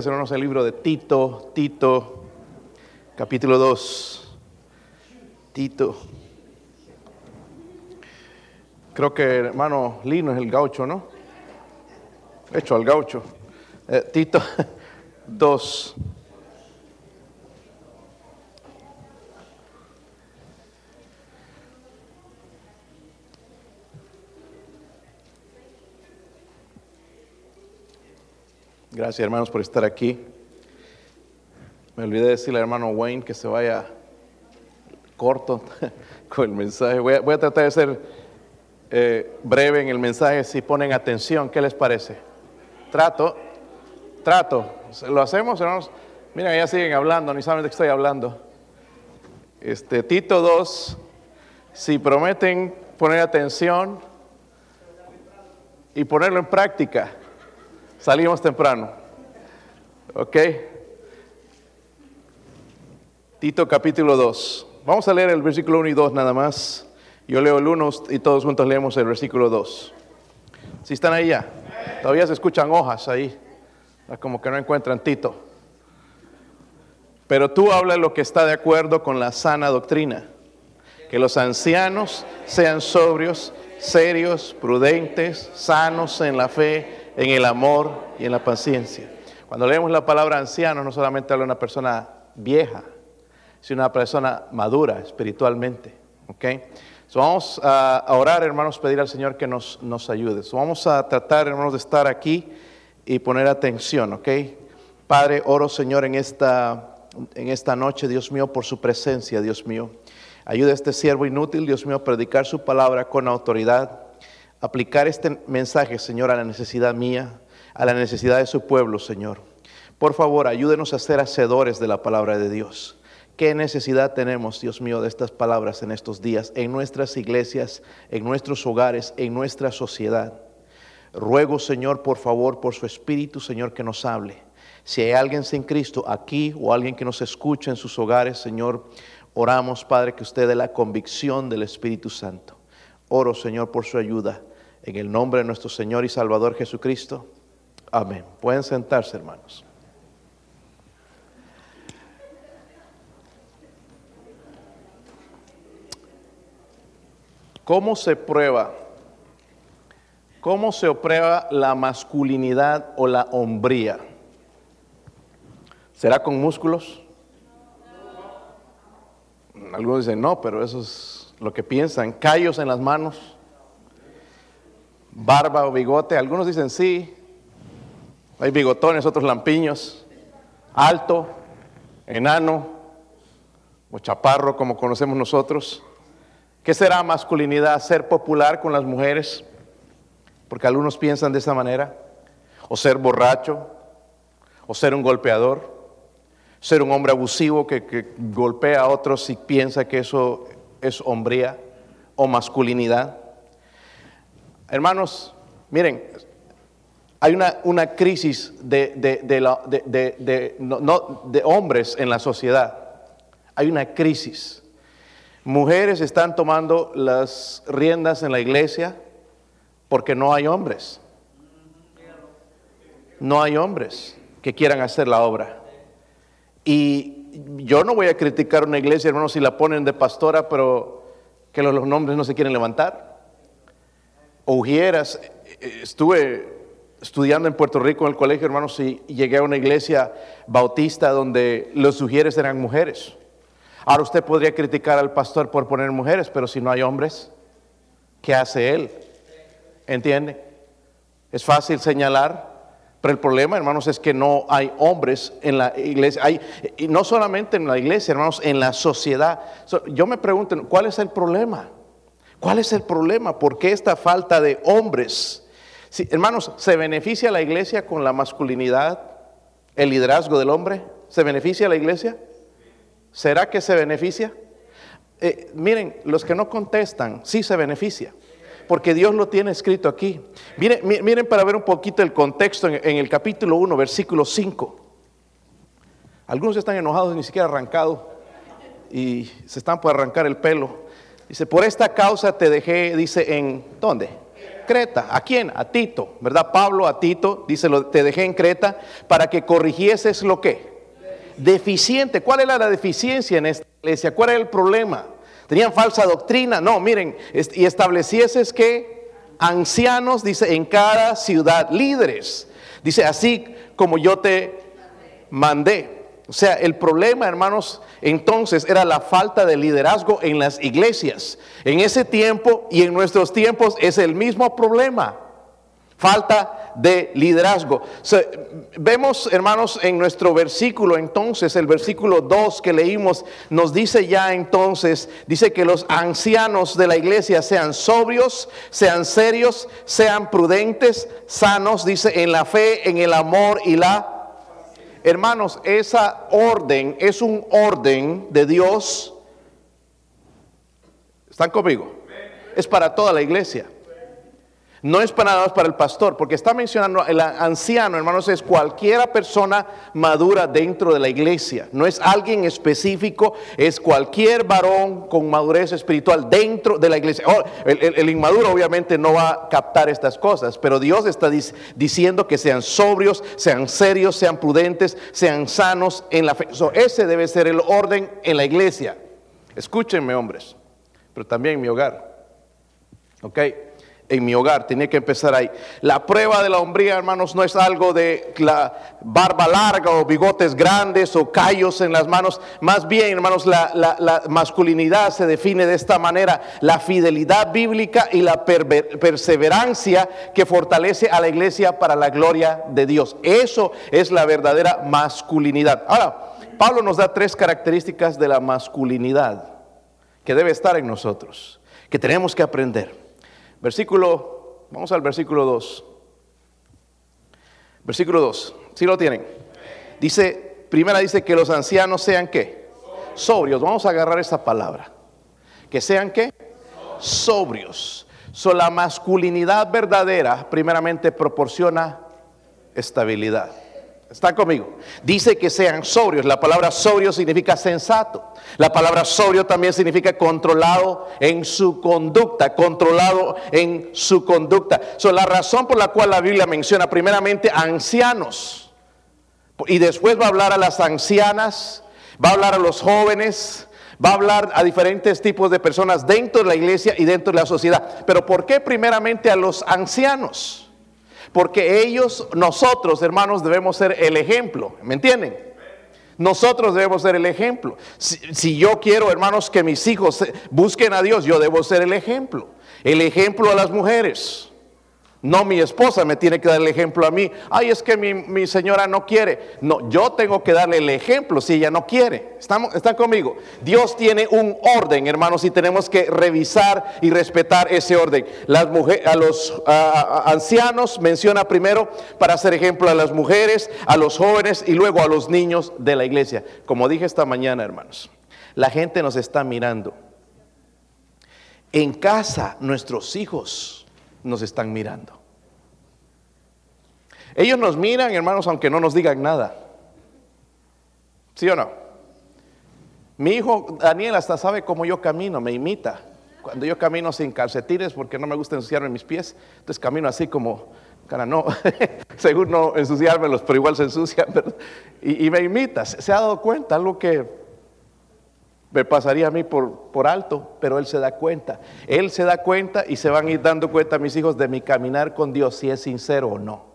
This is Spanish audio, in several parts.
Hermanos, el libro de Tito, Tito, capítulo 2. Tito. Creo que hermano Lino es el gaucho, ¿no? Hecho al gaucho. Eh, Tito 2. Gracias hermanos por estar aquí. Me olvidé de decirle al hermano Wayne que se vaya corto con el mensaje. Voy a, tratar de ser eh, breve en el mensaje si ponen atención. ¿Qué les parece? Trato, trato. ¿Lo hacemos hermanos? Miren, ya siguen hablando, ni saben de qué estoy hablando. Este, Tito 2, si prometen poner atención y ponerlo en práctica. Salimos temprano. ¿Ok? Tito capítulo 2. Vamos a leer el versículo 1 y 2 nada más. Yo leo el 1 y todos juntos leemos el versículo 2. Si están ahí ya, todavía se escuchan hojas ahí. Como que no encuentran Tito. Pero tú habla lo que está de acuerdo con la sana doctrina. Que los ancianos sean sobrios, serios, prudentes, sanos en la fe en el amor y en la paciencia. Cuando leemos la palabra anciano, no solamente habla de una persona vieja, sino una persona madura espiritualmente. ¿ok? vamos a orar, hermanos, pedir al Señor que nos, nos ayude. vamos a tratar, hermanos, de estar aquí y poner atención. ¿ok? Padre, oro, Señor, en esta, en esta noche, Dios mío, por su presencia, Dios mío. Ayuda a este siervo inútil, Dios mío, a predicar su palabra con autoridad aplicar este mensaje, Señor, a la necesidad mía, a la necesidad de su pueblo, Señor. Por favor, ayúdenos a ser hacedores de la palabra de Dios. ¿Qué necesidad tenemos, Dios mío, de estas palabras en estos días, en nuestras iglesias, en nuestros hogares, en nuestra sociedad? Ruego, Señor, por favor, por su Espíritu, Señor, que nos hable. Si hay alguien sin Cristo aquí o alguien que nos escucha en sus hogares, Señor, oramos, Padre, que usted dé la convicción del Espíritu Santo. Oro, Señor, por su ayuda. En el nombre de nuestro Señor y Salvador Jesucristo. Amén. Pueden sentarse, hermanos. ¿Cómo se prueba? ¿Cómo se prueba la masculinidad o la hombría? ¿Será con músculos? Algunos dicen, no, pero eso es lo que piensan. Callos en las manos barba o bigote. Algunos dicen sí, hay bigotones, otros lampiños, alto, enano o chaparro como conocemos nosotros. ¿Qué será masculinidad? ¿Ser popular con las mujeres? Porque algunos piensan de esa manera. ¿O ser borracho? ¿O ser un golpeador? ¿Ser un hombre abusivo que, que golpea a otros y piensa que eso es hombría o masculinidad? Hermanos, miren, hay una, crisis de, de, hombres en la sociedad. Hay una crisis. Mujeres están tomando las riendas en la iglesia porque no hay hombres. No hay hombres que quieran hacer la obra. Y yo no voy a criticar una iglesia, hermanos, si la ponen de pastora, pero que los, nombres no se quieren levantar. Ujieras, estuve estudiando en Puerto Rico en el colegio, hermanos, y llegué a una iglesia bautista donde los ujieres eran mujeres. Ahora usted podría criticar al pastor por poner mujeres, pero si no hay hombres, ¿qué hace él? ¿Entiende? Es fácil señalar, pero el problema, hermanos, es que no hay hombres en la iglesia. Hay, y no solamente en la iglesia, hermanos, en la sociedad. yo me pregunto, ¿cuál es el problema? ¿Cuál es el problema? ¿Por qué esta falta de hombres? hermanos, ¿se beneficia la iglesia con la masculinidad, el liderazgo del hombre? ¿Se beneficia la iglesia? ¿Será que se beneficia? Eh, miren, los que no contestan, sí se beneficia, porque Dios lo tiene escrito aquí. Miren, miren para ver un poquito el contexto en, el capítulo 1, versículo 5. Algunos están enojados, ni siquiera arrancado, y se están por arrancar el pelo. Dice, por esta causa te dejé, dice, en, ¿dónde? Creta. ¿A quién? A Tito, ¿verdad? Pablo a Tito, dice, te dejé en Creta para que corrigieses lo que. Deficiente. ¿Cuál era la deficiencia en esta iglesia? ¿Cuál era el problema? ¿Tenían falsa doctrina? No, miren, y establecieses que ancianos, dice, en cada ciudad, líderes. Dice, así como yo te mandé. O sea, el problema, hermanos, entonces era la falta de liderazgo en las iglesias. En ese tiempo y en nuestros tiempos es el mismo problema. Falta de liderazgo. vemos, hermanos, en nuestro versículo entonces, el versículo 2 que leímos, nos dice ya entonces, dice que los ancianos de la iglesia sean sobrios, sean serios, sean prudentes, sanos, dice, en la fe, en el amor y la Hermanos, esa orden es un orden de Dios. ¿Están conmigo? Es para toda la iglesia. No es para nada más para el pastor, porque está mencionando el anciano, hermanos, es cualquiera persona madura dentro de la iglesia. No es alguien específico, es cualquier varón con madurez espiritual dentro de la iglesia. Oh, el, inmaduro obviamente no va a captar estas cosas, pero Dios está diciendo que sean sobrios, sean serios, sean prudentes, sean sanos en la fe. ese debe ser el orden en la iglesia. Escúchenme, hombres, pero también en mi hogar. ¿Ok? En mi hogar, tenía que empezar ahí. La prueba de la hombría, hermanos, no es algo de la barba larga o bigotes grandes o callos en las manos. Más bien, hermanos, la, masculinidad se define de esta manera. La fidelidad bíblica y la perseverancia que fortalece a la iglesia para la gloria de Dios. Eso es la verdadera masculinidad. Ahora, Pablo nos da tres características de la masculinidad que debe estar en nosotros, que tenemos que aprender. Versículo, vamos al versículo 2. Versículo 2, si lo tienen? Dice, primera dice que los ancianos sean qué? Sobrios. Vamos a agarrar esta palabra. Que sean qué? Sobrios. So, la masculinidad verdadera primeramente proporciona estabilidad. ¿Están conmigo? Dice que sean sobrios. La palabra sobrio significa sensato. La palabra sobrio también significa controlado en su conducta, controlado en su conducta. So, la razón por la cual la Biblia menciona primeramente ancianos y después va a hablar a las ancianas, va a hablar a los jóvenes, va a hablar a diferentes tipos de personas dentro de la iglesia y dentro de la sociedad. Pero ¿por qué primeramente a los ancianos? Porque ellos, nosotros, hermanos, debemos ser el ejemplo. ¿Me entienden? Nosotros debemos ser el ejemplo. Si, yo quiero, hermanos, que mis hijos busquen a Dios, yo debo ser el ejemplo. El ejemplo a las mujeres. No mi esposa me tiene que dar el ejemplo a mí. Ay, es que mi, señora no quiere. No, yo tengo que darle el ejemplo si ella no quiere. ¿Estamos, ¿Están conmigo? Dios tiene un orden, hermanos, y tenemos que revisar y respetar ese orden. Las mujeres, a los ancianos menciona primero para hacer ejemplo a las mujeres, a los jóvenes y luego a los niños de la iglesia. Como dije esta mañana, hermanos, la gente nos está mirando. En casa, nuestros hijos nos están mirando. Ellos nos miran, hermanos, aunque no nos digan nada. ¿Sí o no? Mi hijo Daniel hasta sabe cómo yo camino, me imita. Cuando yo camino sin calcetines, porque no me gusta ensuciarme mis pies, entonces camino así como, cara, no, según no ensuciármelos, pero igual se ensucian, y, y, me imita. Se ha dado cuenta, algo que me pasaría a mí por, por alto, pero Él se da cuenta. Él se da cuenta y se van a ir dando cuenta mis hijos de mi caminar con Dios, si es sincero o no.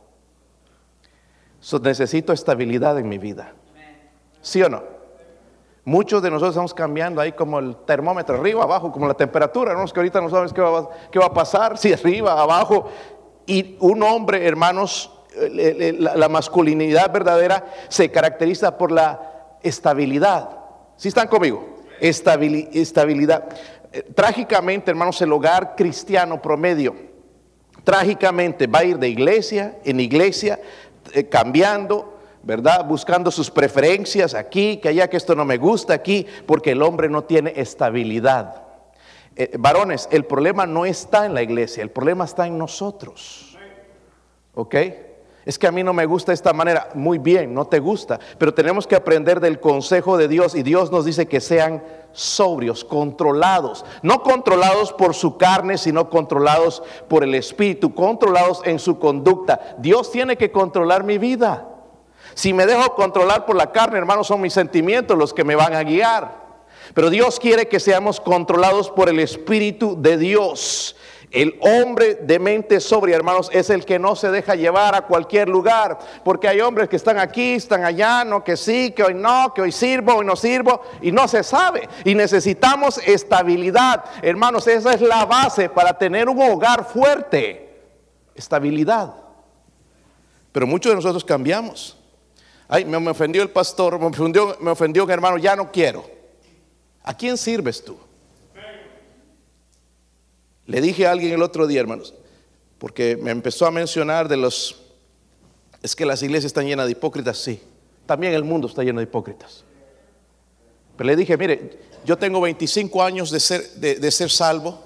necesito estabilidad en mi vida. ¿Sí o no? Muchos de nosotros estamos cambiando ahí como el termómetro, arriba, abajo, como la temperatura, ¿no? que ahorita no sabes qué va, qué va a pasar, si arriba, abajo. Y un hombre, hermanos, la masculinidad verdadera se caracteriza por la estabilidad. ¿Sí están conmigo? Estabilidad. Eh, trágicamente, hermanos, el hogar cristiano promedio, trágicamente va a ir de iglesia en iglesia, eh, cambiando, ¿verdad? Buscando sus preferencias aquí, que allá, que esto no me gusta aquí, porque el hombre no tiene estabilidad. Eh, varones, el problema no está en la iglesia, el problema está en nosotros. ¿Ok? Es que a mí no me gusta esta manera. Muy bien, no te gusta. Pero tenemos que aprender del consejo de Dios. Y Dios nos dice que sean sobrios, controlados. No controlados por su carne, sino controlados por el Espíritu. Controlados en su conducta. Dios tiene que controlar mi vida. Si me dejo controlar por la carne, hermanos, son mis sentimientos los que me van a guiar. Pero Dios quiere que seamos controlados por el Espíritu de Dios. El hombre de mente sobria, hermanos, es el que no se deja llevar a cualquier lugar, porque hay hombres que están aquí, están allá, no que sí, que hoy no, que hoy sirvo, hoy no sirvo, y no se sabe. Y necesitamos estabilidad, hermanos, esa es la base para tener un hogar fuerte, estabilidad. Pero muchos de nosotros cambiamos. Ay, me, ofendió el pastor, me ofendió, me ofendió un hermano, ya no quiero. ¿A quién sirves tú? Le dije a alguien el otro día, hermanos, porque me empezó a mencionar de los... Es que las iglesias están llenas de hipócritas, sí. También el mundo está lleno de hipócritas. Pero le dije, mire, yo tengo 25 años de ser, de, ser salvo,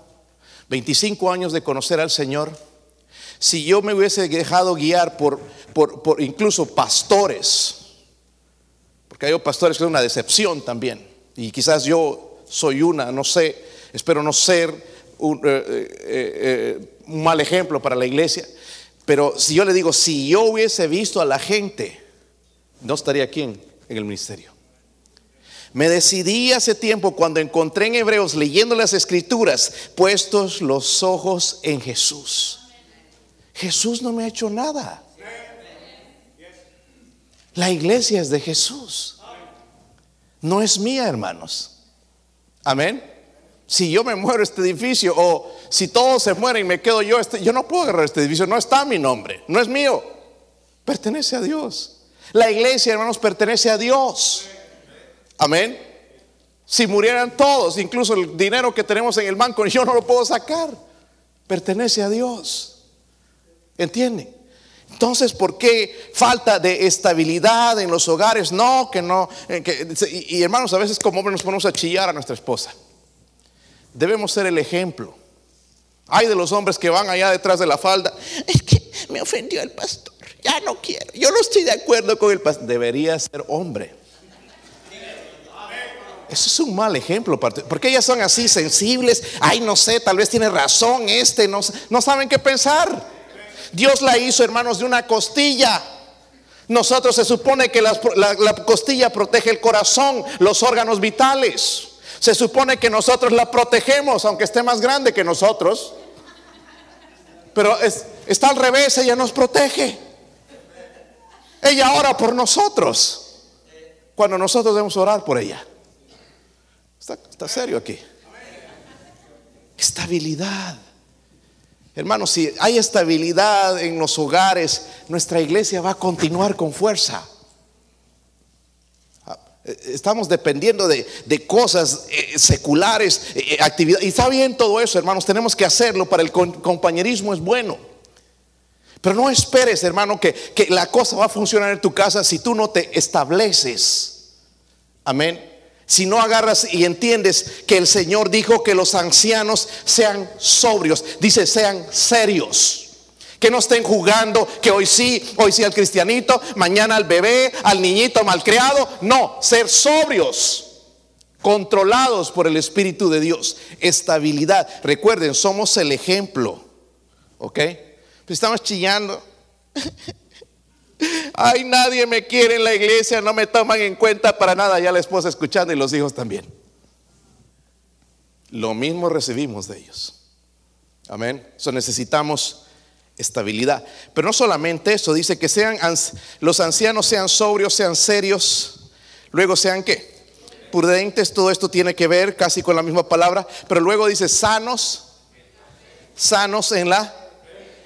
25 años de conocer al Señor. Si yo me hubiese dejado guiar por, por, por incluso pastores, porque hay pastores que es una decepción también, y quizás yo soy una, no sé, espero no ser un, eh, eh, eh, un mal ejemplo para la iglesia, pero si yo le digo, si yo hubiese visto a la gente, no estaría aquí en, el ministerio. Me decidí hace tiempo cuando encontré en Hebreos leyendo las escrituras, puestos los ojos en Jesús. Jesús no me ha hecho nada. La iglesia es de Jesús. No es mía, hermanos. Amén si yo me muero este edificio o si todos se mueren y me quedo yo, este, yo no puedo agarrar este edificio, no está mi nombre, no es mío, pertenece a Dios. La iglesia, hermanos, pertenece a Dios. Amén. Si murieran todos, incluso el dinero que tenemos en el banco, yo no lo puedo sacar, pertenece a Dios. ¿Entienden? Entonces, ¿por qué falta de estabilidad en los hogares? No, que no. Eh, y, y hermanos, a veces como hombres nos ponemos a chillar a nuestra esposa debemos ser el ejemplo. Hay de los hombres que van allá detrás de la falda. Es que me ofendió el pastor. Ya no quiero. Yo no estoy de acuerdo con el pastor. Debería ser hombre. Eso es un mal ejemplo. Porque ellas son así sensibles. Ay, no sé, tal vez tiene razón este. No, saben qué pensar. Dios la hizo, hermanos, de una costilla. Nosotros se supone que la costilla protege el corazón, los órganos vitales. Se supone que nosotros la protegemos, aunque esté más grande que nosotros. Pero está al revés, ella nos protege. Ella ora por nosotros. Cuando nosotros debemos orar por ella. Está, serio aquí. Estabilidad. Hermanos, si hay estabilidad en los hogares, nuestra iglesia va a continuar con fuerza. Estamos dependiendo de, cosas eh, seculares, eh, eh, actividades. Y está bien todo eso, hermanos, tenemos que hacerlo para el compañerismo es bueno. Pero no esperes, hermano, que, que la cosa va a funcionar en tu casa si tú no te estableces. Amén. Si no agarras y entiendes que el Señor dijo que los ancianos sean sobrios, dice sean serios. Que no estén jugando, que hoy sí, hoy sí al cristianito, mañana al bebé, al niñito malcriado. No, ser sobrios, controlados por el Espíritu de Dios. Estabilidad. Recuerden, somos el ejemplo. ¿Ok? Pues estamos chillando. Ay, nadie me quiere en la iglesia, no me toman en cuenta para nada. Ya la esposa escuchando y los hijos también. Lo mismo recibimos de ellos. Amén. Eso necesitamos estabilidad. Pero no solamente eso, dice que sean los ancianos sean sobrios, sean serios, luego sean qué? Prudentes, todo esto tiene que ver casi con la misma palabra, pero luego dice sanos, sanos en la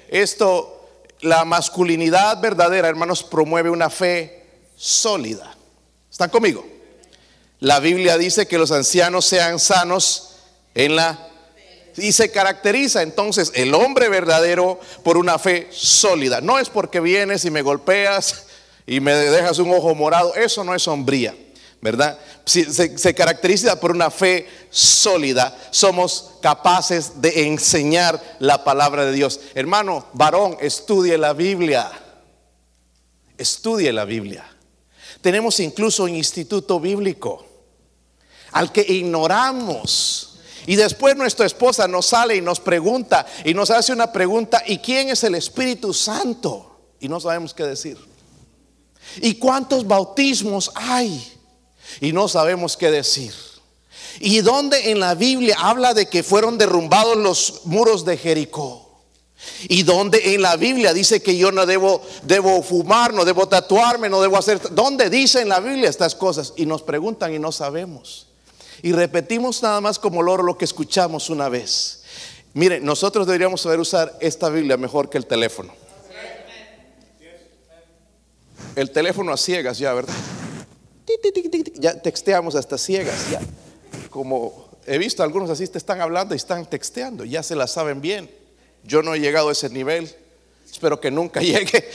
esto la masculinidad verdadera, hermanos, promueve una fe sólida. ¿Están conmigo? La Biblia dice que los ancianos sean sanos en la y se caracteriza entonces el hombre verdadero por una fe sólida. No es porque vienes y me golpeas y me dejas un ojo morado. Eso no es sombría, ¿verdad? Se, se caracteriza por una fe sólida. Somos capaces de enseñar la palabra de Dios. Hermano, varón, estudie la Biblia. estudie la Biblia. Tenemos incluso un instituto bíblico al que ignoramos. Y después nuestra esposa nos sale y nos pregunta y nos hace una pregunta, ¿y quién es el Espíritu Santo? Y no sabemos qué decir. ¿Y cuántos bautismos hay? Y no sabemos qué decir. ¿Y dónde en la Biblia habla de que fueron derrumbados los muros de Jericó? Y donde en la Biblia dice que yo no debo, debo fumar, no debo tatuarme, no debo hacer. ¿Dónde dice en la Biblia estas cosas? Y nos preguntan y no sabemos. Y repetimos nada más como loro lo que escuchamos una vez. Mire, nosotros deberíamos saber usar esta Biblia mejor que el teléfono. El teléfono a ciegas ya, ¿verdad? Ya texteamos hasta ciegas, ya. Como he visto algunos así te están hablando y están texteando, ya se la saben bien. Yo no he llegado a ese nivel, espero que nunca llegue.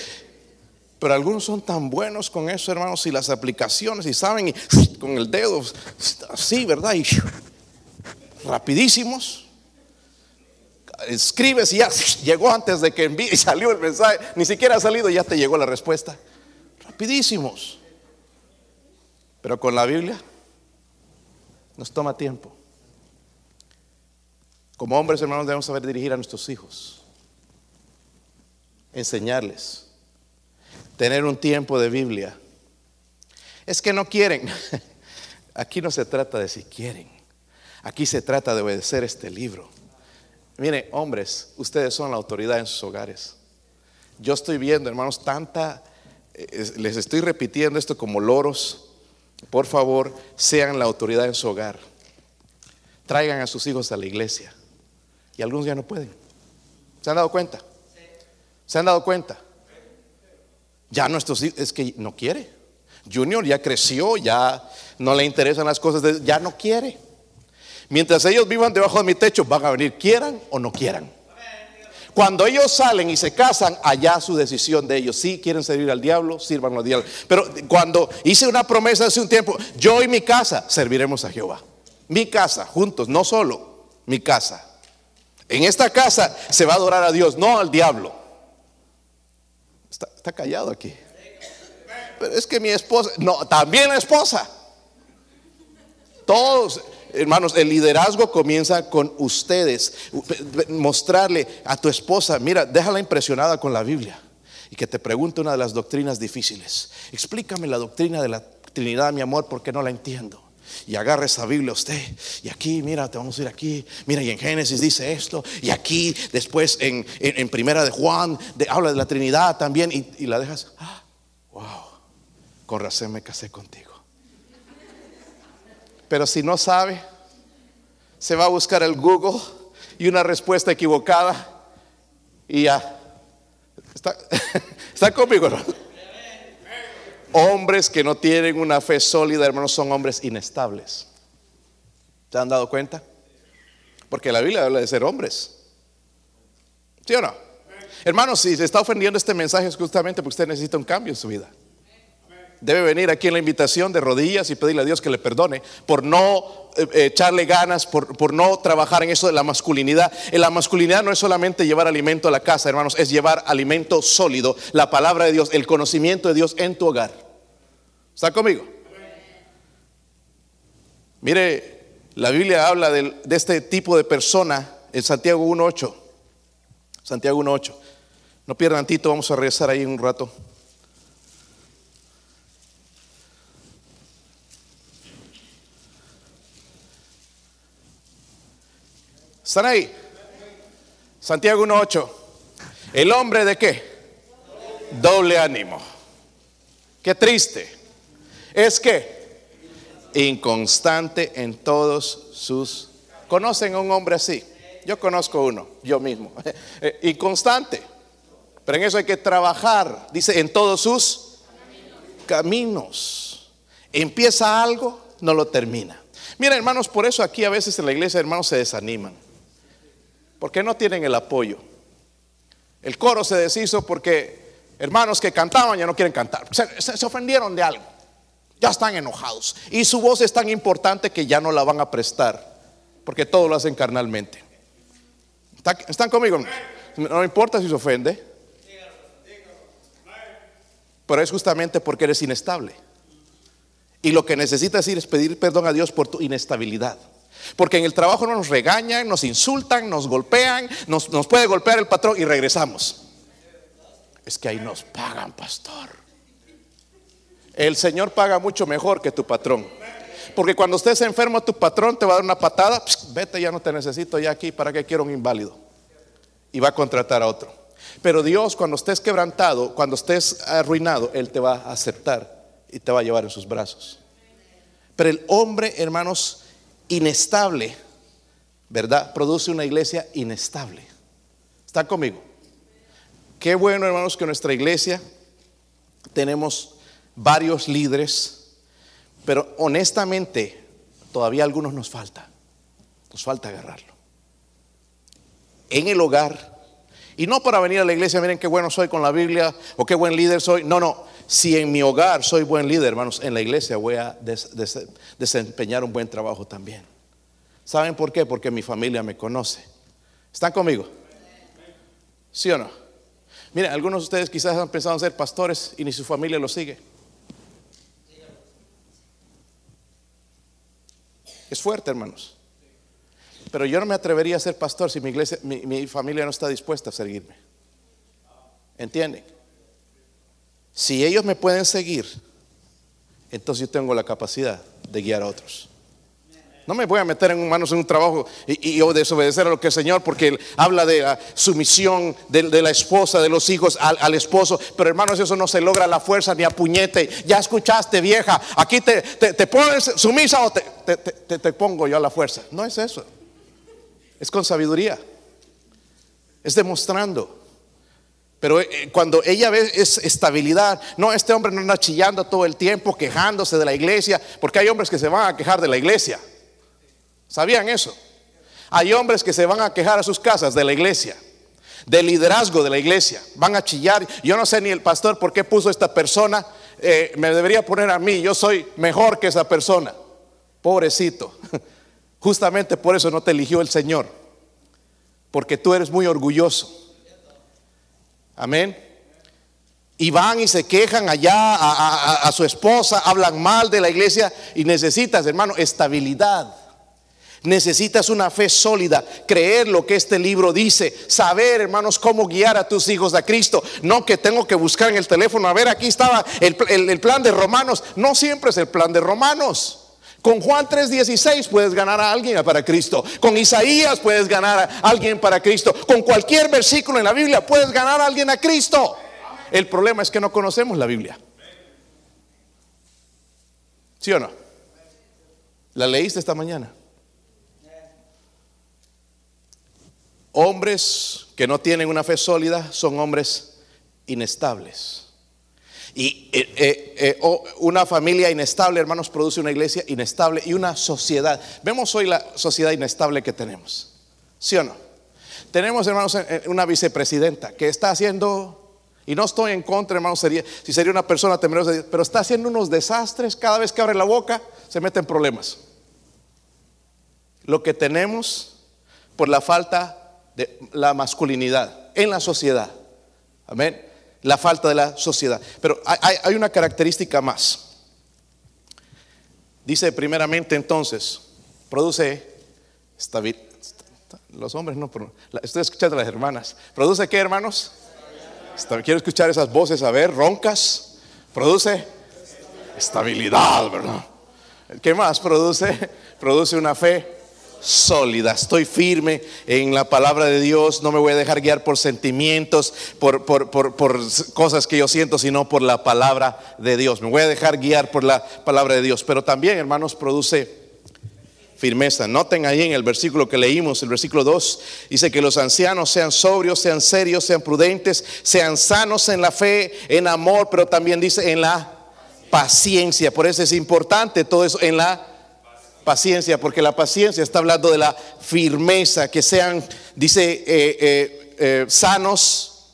Pero algunos son tan buenos con eso, hermanos, y las aplicaciones, y saben, y con el dedo, así, ¿verdad? Y rapidísimos. Escribes y ya llegó antes de que envíe y salió el mensaje. Ni siquiera ha salido, ya te llegó la respuesta. Rapidísimos. Pero con la Biblia nos toma tiempo. Como hombres, hermanos, debemos saber dirigir a nuestros hijos, enseñarles tener un tiempo de Biblia. Es que no quieren. Aquí no se trata de si quieren. Aquí se trata de obedecer este libro. Mire, hombres, ustedes son la autoridad en sus hogares. Yo estoy viendo, hermanos, tanta, eh, les estoy repitiendo esto como loros. Por favor, sean la autoridad en su hogar. Traigan a sus hijos a la iglesia. Y algunos ya no pueden. ¿Se han dado cuenta? ¿Se han dado cuenta? Ya nuestros hijos, es que no quiere. Junior ya creció, ya no le interesan las cosas, de, ya no quiere. Mientras ellos vivan debajo de mi techo, van a venir, quieran o no quieran. Cuando ellos salen y se casan, allá su decisión de ellos. Si quieren servir al diablo, sirvan al diablo. Pero cuando hice una promesa hace un tiempo, yo y mi casa serviremos a Jehová. Mi casa, juntos, no solo, mi casa. En esta casa se va a adorar a Dios, no al diablo. Está, callado aquí. Pero es que mi esposa, no, también la esposa. Todos, hermanos, el liderazgo comienza con ustedes. Mostrarle a tu esposa, mira, déjala impresionada con la Biblia y que te pregunte una de las doctrinas difíciles. Explícame la doctrina de la Trinidad, mi amor, porque no la entiendo y agarre esa Biblia usted. Y aquí, mira, te vamos a ir aquí. Mira, y en Génesis dice esto. Y aquí, después en, en, Primera de Juan, habla de la Trinidad también. Y, la dejas, ah, wow, con razón me casé contigo. Pero si no sabe, se va a buscar el Google y una respuesta equivocada. Y ya. Está, está conmigo, ¿no? Hombres que no tienen una fe sólida, hermanos, son hombres inestables. ¿Se han dado cuenta? Porque la Biblia habla de ser hombres. ¿Sí o no? Hermanos, si se está ofendiendo este mensaje es justamente porque usted necesita un cambio en su vida. Debe venir aquí en la invitación de rodillas y pedirle a Dios que le perdone por no eh, echarle ganas, por, por, no trabajar en eso de la masculinidad. En la masculinidad no es solamente llevar alimento a la casa, hermanos, es llevar alimento sólido, la palabra de Dios, el conocimiento de Dios en tu hogar. ¿Está conmigo? Mire, la Biblia habla de, este tipo de persona en Santiago 1.8. Santiago 1.8. No pierdan tito, vamos a regresar ahí un rato. ¿Están ahí? Santiago 1.8. ¿El hombre de qué? Doble ánimo. Qué triste. Es que inconstante en todos sus... ¿Conocen a un hombre así? Yo conozco uno, yo mismo. Eh, inconstante. Pero en eso hay que trabajar. Dice, en todos sus caminos. Empieza algo, no lo termina. Mira, hermanos, por eso aquí a veces en la iglesia, hermanos, se desaniman porque no tienen el apoyo. El coro se deshizo porque hermanos que cantaban ya no quieren cantar. Se, ofendieron de algo. Ya están enojados. Y su voz es tan importante que ya no la van a prestar. Porque todo lo hacen carnalmente. ¿Están conmigo? No importa si se ofende. Pero es justamente porque eres inestable. Y lo que necesitas ir es pedir perdón a Dios por tu inestabilidad. Porque en el trabajo nos regañan, nos insultan, nos golpean, nos puede golpear el patrón y regresamos. Es que ahí nos pagan, pastor. El Señor paga mucho mejor que tu patrón. Porque cuando estés enfermo, tu patrón te va a dar una patada. vete, ya no te necesito ya aquí. ¿Para qué quiero un inválido? Y va a contratar a otro. Pero Dios, cuando estés quebrantado, cuando estés arruinado, Él te va a aceptar y te va a llevar en sus brazos. Pero el hombre, hermanos, inestable, ¿verdad? Produce una iglesia inestable. ¿Están conmigo? Qué bueno, hermanos, que nuestra iglesia tenemos varios líderes, pero honestamente todavía algunos nos falta. Nos falta agarrarlo. En el hogar, y no para venir a la iglesia, miren qué bueno soy con la Biblia o qué buen líder soy. No, no. Si en mi hogar soy buen líder, hermanos, en la iglesia voy a desempeñar un buen trabajo también. ¿Saben por qué? Porque mi familia me conoce. ¿Están conmigo? ¿Sí o no? Miren, algunos de ustedes quizás han pensado en ser pastores y ni su familia lo sigue. Es fuerte, hermanos. Pero yo no me atrevería a ser pastor si mi iglesia, mi, mi familia no está dispuesta a seguirme. ¿Entienden? Si ellos me pueden seguir, entonces yo tengo la capacidad de guiar a otros. No me voy a meter en manos en un trabajo y, desobedecer a lo que el Señor, porque él habla de la sumisión de, la esposa, de los hijos al, esposo. Pero hermanos, eso no se logra a la fuerza ni a puñete. Ya escuchaste, vieja, aquí te, te, pones sumisa o te, te pongo yo a la fuerza. No es eso. Es con sabiduría. Es demostrando. Pero eh, cuando ella ve es estabilidad, no, este hombre no anda chillando todo el tiempo, quejándose de la iglesia, porque hay hombres que se van a quejar de la iglesia. ¿Sabían eso? Hay hombres que se van a quejar a sus casas de la iglesia, del liderazgo de la iglesia. Van a chillar. Yo no sé ni el pastor por qué puso esta persona. Eh, me debería poner a mí. Yo soy mejor que esa persona. Pobrecito. Justamente por eso no te eligió el Señor. Porque tú eres muy orgulloso. Amén. Y van y se quejan allá a, su esposa, hablan mal de la iglesia y necesitas, hermano, estabilidad. Necesitas una fe sólida, creer lo que este libro dice, saber, hermanos, cómo guiar a tus hijos a Cristo. No que tengo que buscar en el teléfono, a ver, aquí estaba el, el plan de Romanos. No siempre es el plan de Romanos. Con Juan 3:16 puedes ganar a alguien para Cristo. Con Isaías puedes ganar a alguien para Cristo. Con cualquier versículo en la Biblia puedes ganar a alguien a Cristo. El problema es que no conocemos la Biblia. ¿Sí o no? ¿La leíste esta mañana? Hombres que no tienen una fe sólida son hombres inestables. Y eh, eh, eh, una familia inestable, hermanos, produce una iglesia inestable y una sociedad. Vemos hoy la sociedad inestable que tenemos. ¿Sí o no? Tenemos, hermanos, una vicepresidenta que está haciendo, y no estoy en contra, hermanos, sería, si sería una persona temerosa, pero está haciendo unos desastres. Cada vez que abre la boca, se mete en problemas. Lo que tenemos por la falta de la masculinidad en la sociedad. Amén la falta de la sociedad. Pero hay, una característica más. Dice primeramente entonces, produce estabilidad. Los hombres no, estoy escuchando a las hermanas. ¿Produce qué, hermanos? Quiero escuchar esas voces, a ver, roncas. Produce estabilidad, ¿verdad? ¿Qué más produce? Produce una fe sólida, estoy firme en la palabra de Dios, no me voy a dejar guiar por sentimientos, por, cosas que yo siento, sino por la palabra de Dios. Me voy a dejar guiar por la palabra de Dios. Pero también, hermanos, produce firmeza. Noten ahí en el versículo que leímos, el versículo 2, dice que los ancianos sean sobrios, sean serios, sean prudentes, sean sanos en la fe, en amor, pero también dice en la paciencia. Por eso es importante todo eso, en la paciencia, porque la paciencia está hablando de la firmeza, que sean, dice, eh, eh, eh, sanos,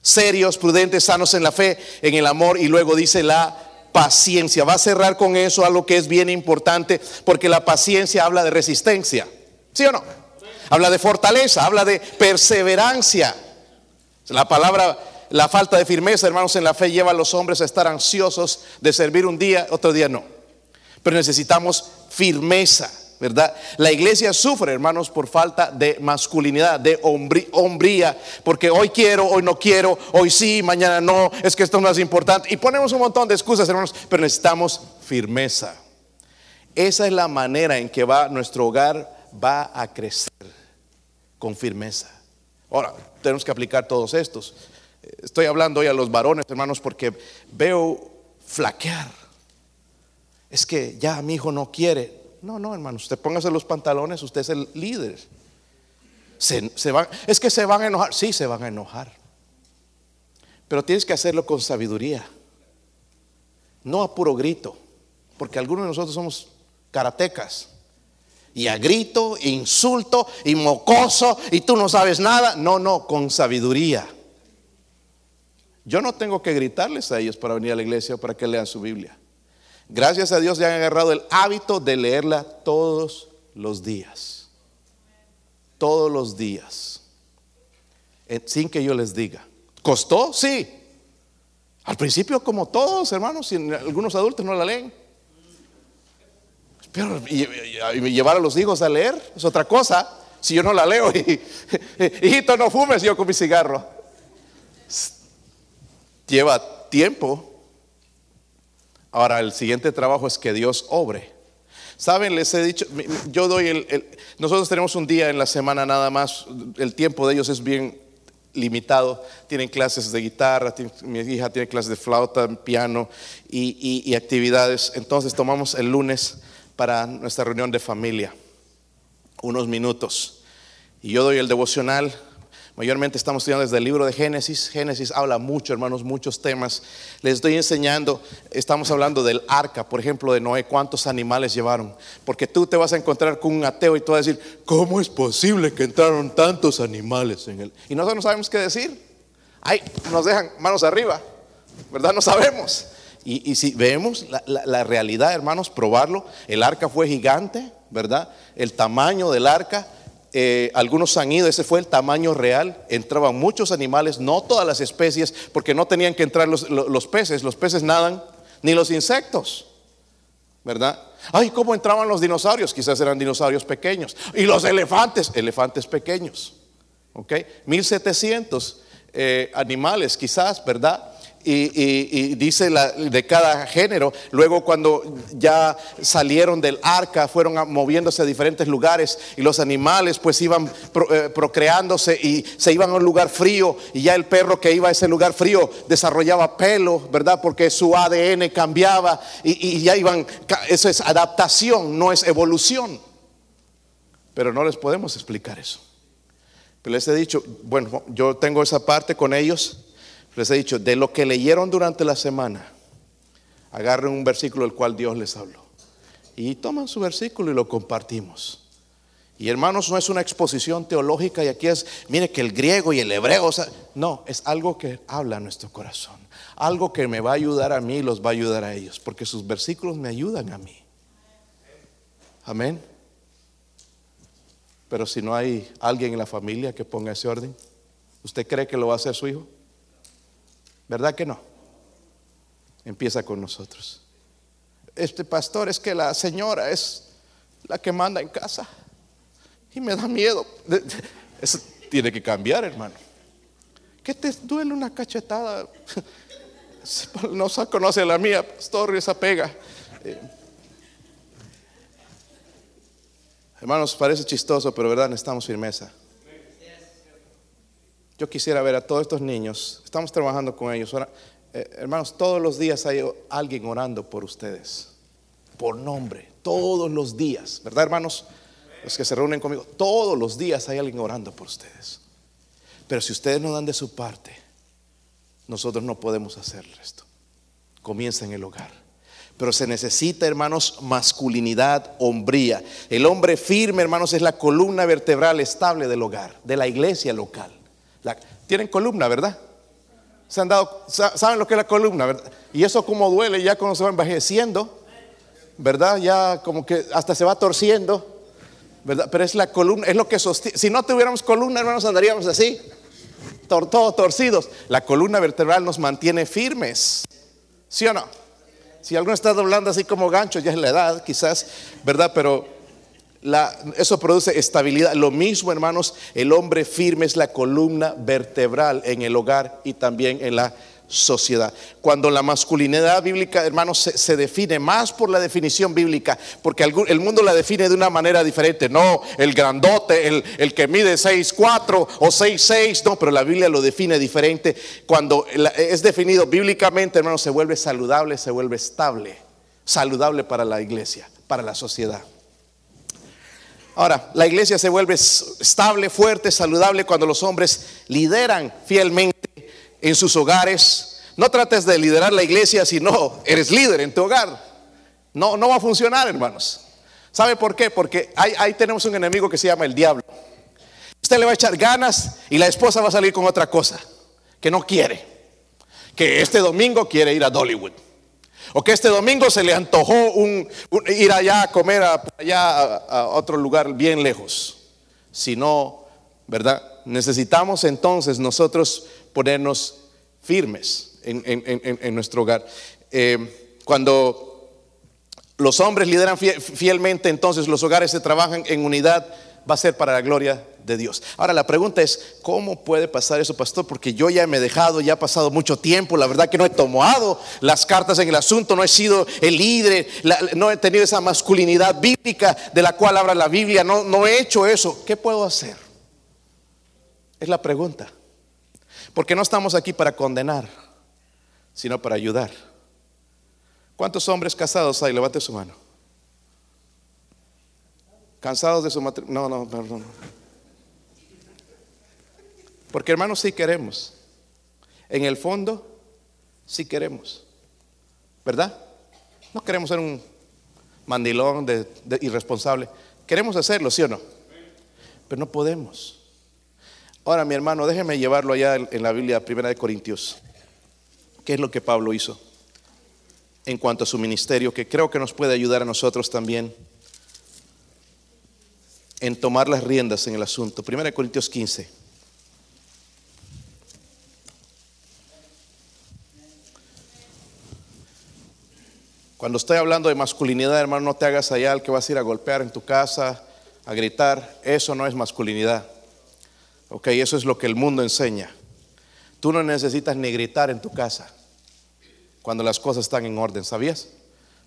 serios, prudentes, sanos en la fe, en el amor, y luego dice la paciencia. Va a cerrar con eso algo que es bien importante, porque la paciencia habla de resistencia, ¿sí o no? Habla de fortaleza, habla de perseverancia. La palabra la falta de firmeza, hermanos, en la fe lleva a los hombres a estar ansiosos de servir un día, otro día no. Pero necesitamos firmeza, ¿verdad? La iglesia sufre, hermanos, por falta de masculinidad, de hombría, porque hoy quiero, hoy no quiero, hoy sí, mañana no, es que esto no es importante. Y ponemos un montón de excusas, hermanos, pero necesitamos firmeza. Esa es la manera en que va nuestro hogar va a crecer con firmeza. Ahora, tenemos que aplicar todos estos. Estoy hablando hoy a los varones, hermanos, porque veo flaquear. Es que ya mi hijo no quiere. No, no, hermanos, usted póngase los pantalones, usted es el líder. Se, es que se van a enojar. Sí, se van a enojar. Pero tienes que hacerlo con sabiduría. No a puro grito. Porque algunos de nosotros somos karatecas. Y a grito, insulto, y mocoso, y tú no sabes nada. No, no, con sabiduría. Yo no tengo que gritarles a ellos para venir a la iglesia para que lean su Biblia. Gracias a Dios ya han agarrado el hábito de leerla todos los días. Todos los días. Eh, sin que yo les diga. ¿Costó? Sí. Al principio como todos, hermanos, algunos adultos no la leen. Pero llevar a los hijos a leer es otra cosa. Si yo no la leo, y, hijito, no fumes yo con mi cigarro. Lleva tiempo. Ahora, el siguiente trabajo es que Dios obre. Saben, les he dicho, yo doy el, nosotros tenemos un día en la semana nada más, el tiempo de ellos es bien limitado, tienen clases de guitarra, mi hija tiene clases de flauta, piano y actividades, entonces tomamos el lunes para nuestra reunión de familia, unos minutos. Y yo doy el devocional. Mayormente estamos estudiando desde el libro de Génesis. Génesis habla mucho, hermanos, muchos temas. Les estoy enseñando, estamos hablando del arca, por ejemplo, de Noé, cuántos animales llevaron. Porque tú te vas a encontrar con un ateo y tú vas a decir, ¿cómo es posible que entraron tantos animales en él? Y nosotros no sabemos qué decir. Ay, nos dejan manos arriba, ¿verdad? No sabemos. Y, si vemos la, realidad, hermanos, probarlo, el arca fue gigante, ¿verdad? El tamaño del arca, eh, algunos han ido, ese fue el tamaño real, entraban muchos animales, no todas las especies, porque no tenían que entrar los, peces, los peces nadan, ni los insectos, ¿verdad? Ay, ¿cómo entraban los dinosaurios? Quizás eran dinosaurios pequeños. Y los elefantes, elefantes pequeños, ¿ok? 1700 eh, animales quizás, ¿verdad? Y, dice de cada género. Luego cuando ya salieron del arca, fueron moviéndose a diferentes lugares y los animales pues iban eh, procreándose y se iban a un lugar frío y ya el perro que iba a ese lugar frío desarrollaba pelo, ¿verdad? Porque su ADN cambiaba y, ya iban, eso es adaptación, no es evolución. Pero no les podemos explicar eso. Pero les he dicho, bueno, yo tengo esa parte con ellos les he dicho, de lo que leyeron durante la semana, agarren un versículo del cual Dios les habló. Y toman su versículo y lo compartimos. Y hermanos, no es una exposición teológica y aquí es, mire que el griego y el hebreo, no, es algo que habla a nuestro corazón. Algo que me va a ayudar a mí y los va a ayudar a ellos, porque sus versículos me ayudan a mí. Amén. Pero si no hay alguien en la familia que ponga ese orden, ¿usted cree que lo va a hacer su hijo? ¿Verdad que no? Empieza con nosotros. Este pastor es que la señora es la que manda en casa. Y me da miedo. Eso tiene que cambiar, hermano. ¿Qué te duele una cachetada? No se conoce la mía, pastor, esa pega. Eh, hermanos, parece chistoso, pero verdad, necesitamos firmeza. Yo quisiera ver a todos estos niños, estamos trabajando con ellos. Ahora, eh, hermanos, todos los días hay alguien orando por ustedes, por nombre, todos los días, ¿verdad, hermanos? Los que se reúnen conmigo, todos los días hay alguien orando por ustedes. Pero si ustedes no dan de su parte, nosotros no podemos hacer esto. Comienza en el hogar. Pero se necesita, hermanos, masculinidad, hombría. El hombre firme, hermanos, es la columna vertebral estable del hogar, de la iglesia local tienen columna, ¿verdad? Se han dado, saben lo que es la columna, ¿verdad? Y eso como duele ya cuando se va envejeciendo, ¿verdad? Ya como que hasta se va torciendo, ¿verdad? Pero es la columna, es lo que sostiene. Si no tuviéramos columna, hermanos, andaríamos así. todos torcidos. La columna vertebral nos mantiene firmes. ¿Sí o no? Si alguno está doblando así como gancho, ya es la edad, quizás, ¿verdad? Pero eso produce estabilidad. Lo mismo, hermanos, el hombre firme es la columna vertebral en el hogar y también en la sociedad. Cuando la masculinidad bíblica, hermanos, se, define más por la definición bíblica, porque el mundo la define de una manera diferente. No, el grandote, el, que mide 6'4 o 6'6, no, pero la Biblia lo define diferente. Cuando es definido bíblicamente, hermanos, se vuelve saludable, se vuelve estable. Saludable para la iglesia, para la sociedad. Ahora, la iglesia se vuelve estable, fuerte, saludable cuando los hombres lideran fielmente en sus hogares. No trates de liderar la iglesia si no eres líder en tu hogar. No, no va a funcionar, hermanos. ¿Sabe por qué? Porque ahí, tenemos un enemigo que se llama el diablo. Usted le va a echar ganas y la esposa va a salir con otra cosa que no quiere. Que este domingo quiere ir a Dollywood. O que este domingo se le antojó ir allá a comer a, allá a, otro lugar bien lejos. Si no, ¿verdad? Necesitamos entonces nosotros ponernos firmes en, nuestro hogar. Eh, cuando los hombres lideran fielmente, entonces los hogares se trabajan en unidad, va a ser para la gloria de Dios. Ahora la pregunta es, ¿cómo puede pasar eso, pastor? Porque yo ya me he dejado, ya ha pasado mucho tiempo, la verdad que no he tomado las cartas en el asunto, no he sido el líder, no he tenido esa masculinidad bíblica de la cual habla la Biblia, no, no he hecho eso. ¿Qué puedo hacer? Es la pregunta. Porque no estamos aquí para condenar, sino para ayudar. ¿Cuántos hombres casados hay? Levante su mano. Cansados de su matrimonio. No, no, perdón. Porque hermanos, sí queremos. En el fondo, sí queremos. ¿Verdad? No queremos ser un mandilón irresponsable. Queremos hacerlo, ¿sí o no? Pero no podemos. Ahora, mi hermano, déjeme llevarlo allá en la Biblia, Primera de Corintios. ¿Qué es lo que Pablo hizo en cuanto a su ministerio? Que creo que nos puede ayudar a nosotros también en tomar las riendas en el asunto. Primera de Corintios 15. Cuando estoy hablando de masculinidad, hermano, no te hagas allá al que vas a ir a golpear en tu casa, a gritar. Eso no es masculinidad. Ok, eso es lo que el mundo enseña. Tú no necesitas ni gritar en tu casa cuando las cosas están en orden, ¿sabías?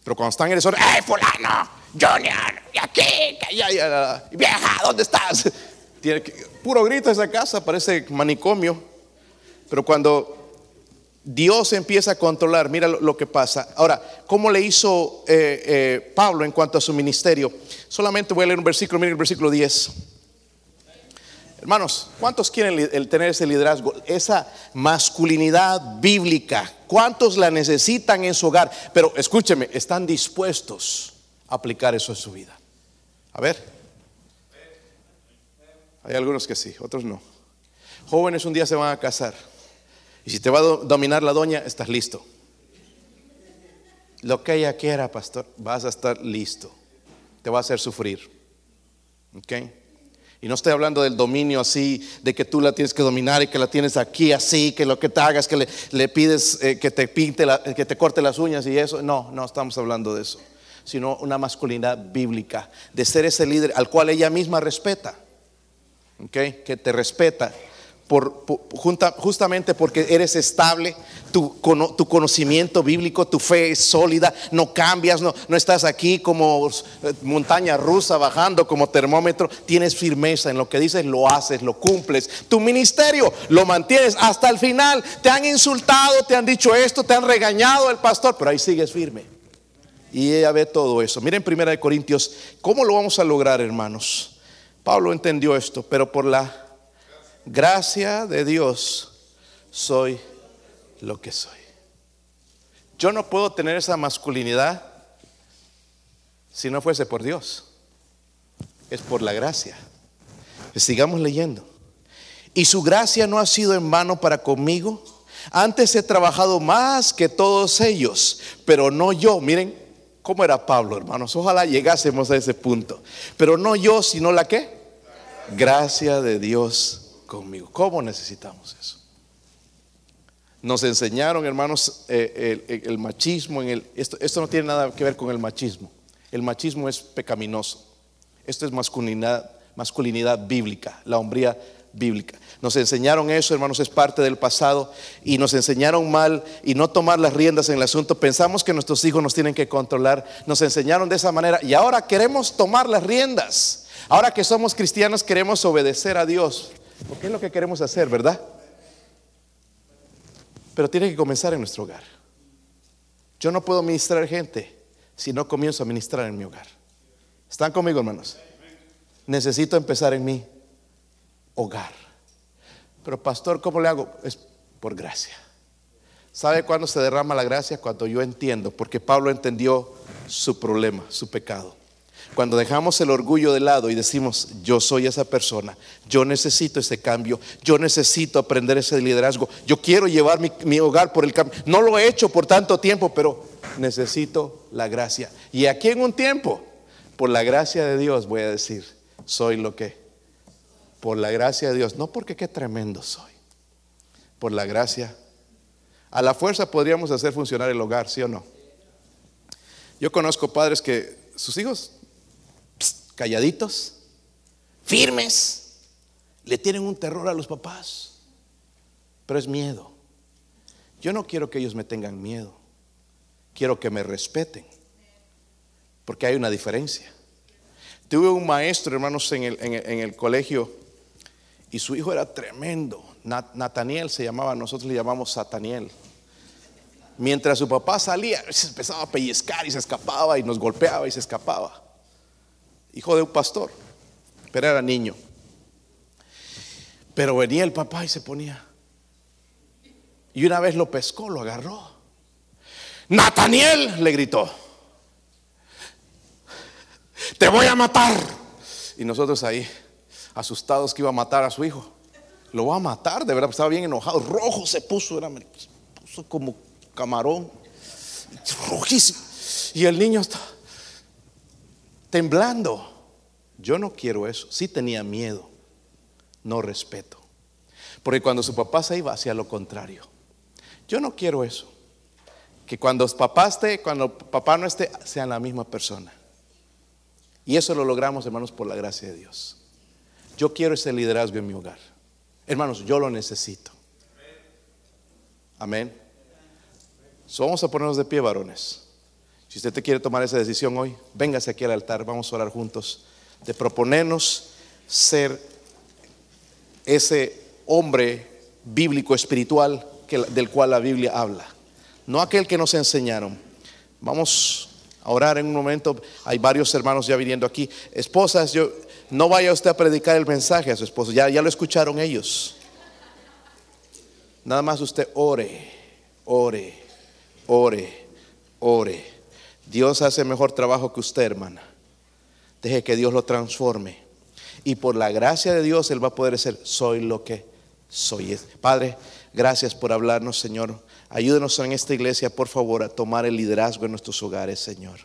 Pero cuando están en el orden, ¡Ey, fulano! ¡Junior! ¿Y aquí? ¡Vieja! ¿Dónde estás? Tiene puro grito esa casa, parece manicomio. Pero cuando Dios empieza a controlar, mira lo, que pasa. Ahora, ¿cómo le hizo eh, eh, Pablo en cuanto a su ministerio? Solamente voy a leer un versículo, miren el versículo 10. Hermanos, ¿cuántos quieren tener ese liderazgo, esa masculinidad bíblica? ¿Cuántos la necesitan en su hogar? Pero escúcheme, ¿están dispuestos a aplicar eso en su vida? A ver. Hay algunos que sí, otros no. Jóvenes un día se van a casar. Y si te va a dominar la doña, estás listo. Lo que ella quiera, pastor, vas a estar listo. Te va a hacer sufrir. ¿Ok? Y no estoy hablando del dominio así, de que tú la tienes que dominar y que la tienes aquí así, que lo que te hagas, que le, pides eh, que te pinte, que te corte las uñas y eso. No, no estamos hablando de eso. Sino una masculinidad bíblica, de ser ese líder al cual ella misma respeta. ¿Ok? Que te respeta justamente porque eres estable, tu, tu, conocimiento bíblico, tu fe es sólida, no cambias, no, no estás aquí como eh, montaña rusa bajando como termómetro, tienes firmeza en lo que dices, lo haces, lo cumples. Tu ministerio lo mantienes hasta el final. Te han insultado, te han dicho esto, te han regañado el pastor, pero ahí sigues firme. Y ella ve todo eso. Miren Primera de Corintios, ¿cómo lo vamos a lograr, hermanos? Pablo entendió esto, pero por la gracia de Dios soy lo que soy. Yo no puedo tener esa masculinidad si no fuese por Dios. Es por la gracia. Sigamos leyendo. Y su gracia no ha sido en vano para conmigo. Antes he trabajado más que todos ellos, pero no yo. Miren cómo era Pablo, hermanos. Ojalá llegásemos a ese punto. Pero no yo, sino la que? Gracia de Dios conmigo. ¿Cómo necesitamos eso? Nos enseñaron, hermanos, eh, el, machismo. En el, esto, no tiene nada que ver con el machismo. El machismo es pecaminoso. Esto es masculinidad, masculinidad bíblica, la hombría bíblica. Nos enseñaron eso, hermanos, es parte del pasado y nos enseñaron mal y no tomar las riendas en el asunto. Pensamos que nuestros hijos nos tienen que controlar. Nos enseñaron de esa manera y ahora queremos tomar las riendas. Ahora que somos cristianos queremos obedecer a Dios. Porque es lo que queremos hacer, ¿verdad? Pero tiene que comenzar en nuestro hogar. Yo no puedo ministrar gente si no comienzo a ministrar en mi hogar. ¿Están conmigo, hermanos? Necesito empezar en mi hogar. Pero pastor, ¿cómo le hago? Es por gracia. ¿Sabe cuándo se derrama la gracia? Cuando yo entiendo, porque Pablo entendió su problema, su pecado. Cuando dejamos el orgullo de lado y decimos, yo soy esa persona, yo necesito ese cambio, yo necesito aprender ese liderazgo, yo quiero llevar mi, mi hogar por el cambio. No lo he hecho por tanto tiempo, pero necesito la gracia. Y aquí en un tiempo, por la gracia de Dios, voy a decir, soy lo que por la gracia de Dios, no porque qué tremendo soy, por la gracia. A la fuerza podríamos hacer funcionar el hogar, ¿sí o no? Yo conozco padres que sus hijos, calladitos, firmes, le tienen un terror a los papás, pero es miedo. Yo no quiero que ellos me tengan miedo, quiero que me respeten, porque hay una diferencia. Tuve un maestro, hermanos, en el, en el colegio y su hijo era tremendo. Nataniel se llamaba, nosotros le llamamos Sataniel. Mientras su papá salía, se empezaba a pellizcar y se escapaba y nos golpeaba y se escapaba. Hijo de un pastor, pero era niño. Pero venía el papá y se ponía. Y una vez lo pescó, lo agarró. Nataniel le gritó, te voy a matar. Y nosotros ahí asustados que iba a matar a su hijo. Lo va a matar, de verdad, estaba bien enojado. Rojo se puso, era, puso como camarón, rojísimo. Y el niño está temblando. Yo no quiero eso. Sí tenía miedo, no respeto. Porque cuando su papá se iba, hacía lo contrario. Yo no quiero eso. Que cuando papá esté, cuando papá no esté, sean la misma persona. Y eso lo logramos, hermanos, por la gracia de Dios. Yo quiero ese liderazgo en mi hogar. Hermanos, yo lo necesito. Amén. vamos a ponernos de pie, varones. Si usted te quiere tomar esa decisión hoy, véngase aquí al altar, vamos a orar juntos. De proponernos ser ese hombre bíblico espiritual del cual la Biblia habla. No aquel que nos enseñaron. Vamos a orar en un momento. Hay varios hermanos ya viniendo aquí. Esposas, yo no vaya usted a predicar el mensaje a su esposo, ya, ya lo escucharon ellos. Nada más usted ore, ore, ore, ore. Dios hace mejor trabajo que usted, hermana. Deje que Dios lo transforme. Y por la gracia de Dios Él va a poder ser, soy lo que soy. Padre, gracias por hablarnos, Señor. Ayúdenos en esta iglesia, por favor, a tomar el liderazgo en nuestros hogares, Señor.